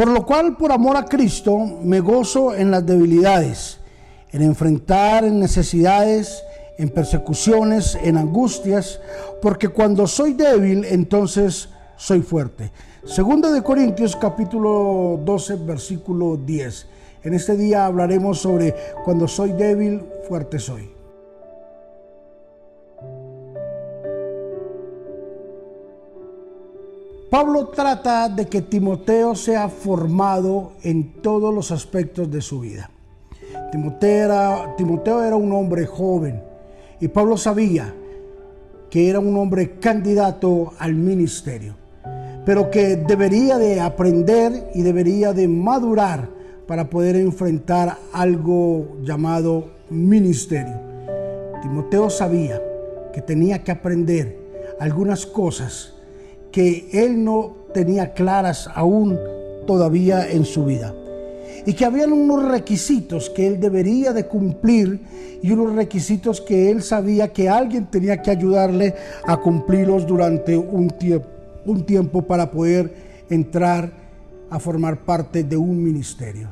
Por lo cual, por amor a Cristo, me gozo en las debilidades, en enfrentar necesidades, en persecuciones, en angustias, porque cuando soy débil, entonces soy fuerte. Segunda de Corintios capítulo 12, versículo 10. En este día hablaremos sobre cuando soy débil, fuerte soy. Pablo trata de que Timoteo sea formado en todos los aspectos de su vida. Timoteo era, un hombre joven y Pablo sabía que era un hombre candidato al ministerio, pero que debería de aprender y debería de madurar para poder enfrentar algo llamado ministerio. Timoteo sabía que tenía que aprender algunas cosas que él no tenía claras aún todavía en su vida. Y que habían unos requisitos que él debería de cumplir y unos requisitos que él sabía que alguien tenía que ayudarle a cumplirlos durante un, tiempo, un tiempo para poder entrar a formar parte de un ministerio.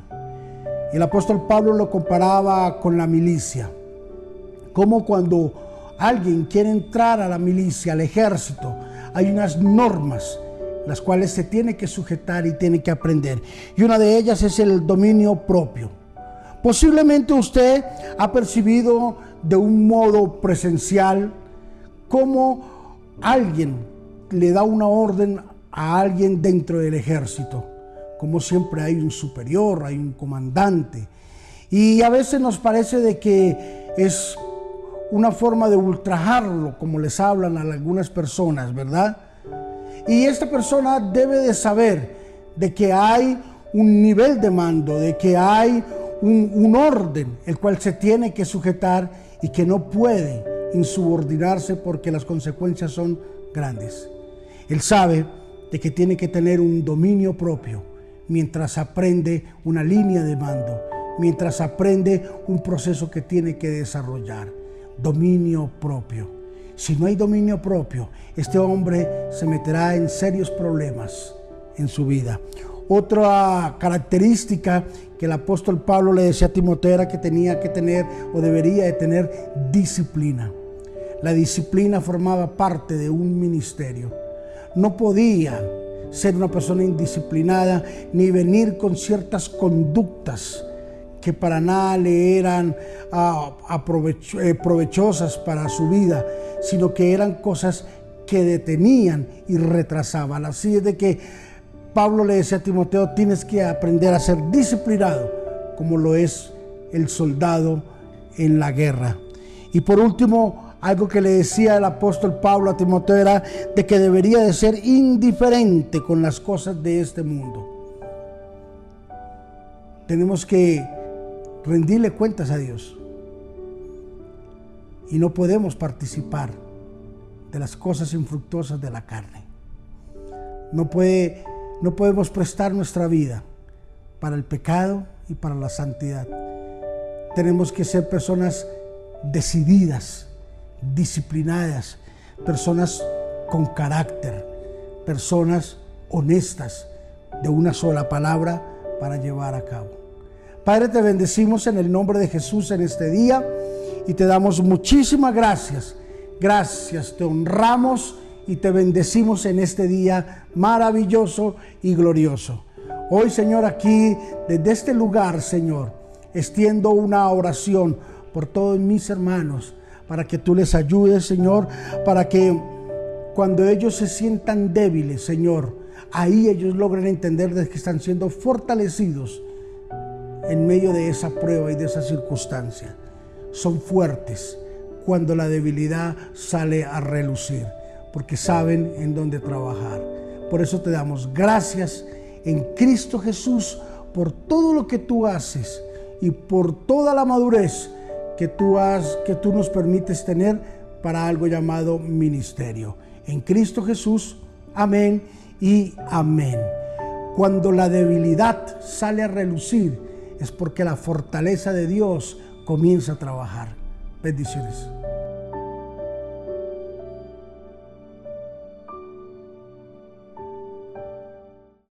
El apóstol Pablo lo comparaba con la milicia. Como cuando alguien quiere entrar a la milicia, al ejército, hay unas normas las cuales se tiene que sujetar y tiene que aprender. Y una de ellas es el dominio propio. Posiblemente usted ha percibido de un modo presencial cómo alguien le da una orden a alguien dentro del ejército. Como siempre hay un superior, hay un comandante. Y a veces nos parece de que es una forma de ultrajarlo, como les hablan a algunas personas, ¿verdad? Y esta persona debe de saber de que hay un nivel de mando, de que hay un, orden el cual se tiene que sujetar y que no puede insubordinarse porque las consecuencias son grandes. Él sabe de que tiene que tener un dominio propio mientras aprende una línea de mando, mientras aprende un proceso que tiene que desarrollar dominio propio. Si no hay dominio propio, este hombre se meterá en serios problemas en su vida. Otra característica que el apóstol Pablo le decía a Timoteo era que tenía que tener o debería de tener disciplina. La disciplina formaba parte de un ministerio. No podía ser una persona indisciplinada ni venir con ciertas conductas que para nada le eran ah, eh, provechosas para su vida, sino que eran cosas que detenían y retrasaban. Así es de que Pablo le decía a Timoteo, tienes que aprender a ser disciplinado, como lo es el soldado en la guerra. Y por último, algo que le decía el apóstol Pablo a Timoteo era de que debería de ser indiferente con las cosas de este mundo. Tenemos que rendirle cuentas a Dios. Y no podemos participar de las cosas infructuosas de la carne. No, puede, no podemos prestar nuestra vida para el pecado y para la santidad. Tenemos que ser personas decididas, disciplinadas, personas con carácter, personas honestas, de una sola palabra para llevar a cabo. Padre, te bendecimos en el nombre de Jesús en este día y te damos muchísimas gracias. Gracias, te honramos y te bendecimos en este día maravilloso y glorioso. Hoy, Señor, aquí, desde este lugar, Señor, extiendo una oración por todos mis hermanos, para que tú les ayudes, Señor, para que cuando ellos se sientan débiles, Señor, ahí ellos logren entender de que están siendo fortalecidos en medio de esa prueba y de esa circunstancia. Son fuertes cuando la debilidad sale a relucir, porque saben en dónde trabajar. Por eso te damos gracias en Cristo Jesús por todo lo que tú haces y por toda la madurez que tú, has, que tú nos permites tener para algo llamado ministerio. En Cristo Jesús, amén y amén. Cuando la debilidad sale a relucir, es porque la fortaleza de Dios comienza a trabajar. Bendiciones.